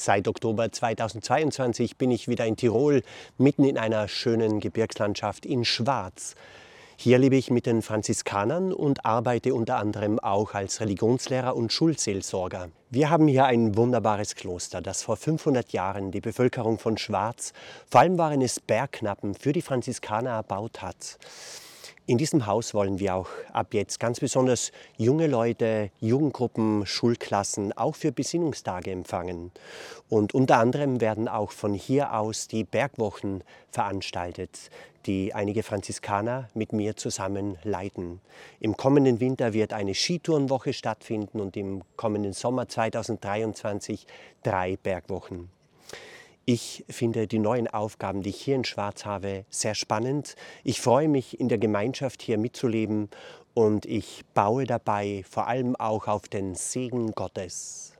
Seit Oktober 2022 bin ich wieder in Tirol, mitten in einer schönen Gebirgslandschaft in Schwarz. Hier lebe ich mit den Franziskanern und arbeite unter anderem auch als Religionslehrer und Schulseelsorger. Wir haben hier ein wunderbares Kloster, das vor 500 Jahren die Bevölkerung von Schwarz, vor allem waren es Bergknappen, für die Franziskaner erbaut hat. In diesem Haus wollen wir auch ab jetzt ganz besonders junge Leute, Jugendgruppen, Schulklassen auch für Besinnungstage empfangen. Und unter anderem werden auch von hier aus die Bergwochen veranstaltet, die einige Franziskaner mit mir zusammen leiten. Im kommenden Winter wird eine Skitourenwoche stattfinden und im kommenden Sommer 2023 drei Bergwochen. Ich finde die neuen Aufgaben, die ich hier in Schwarz habe, sehr spannend. Ich freue mich, in der Gemeinschaft hier mitzuleben und ich baue dabei vor allem auch auf den Segen Gottes.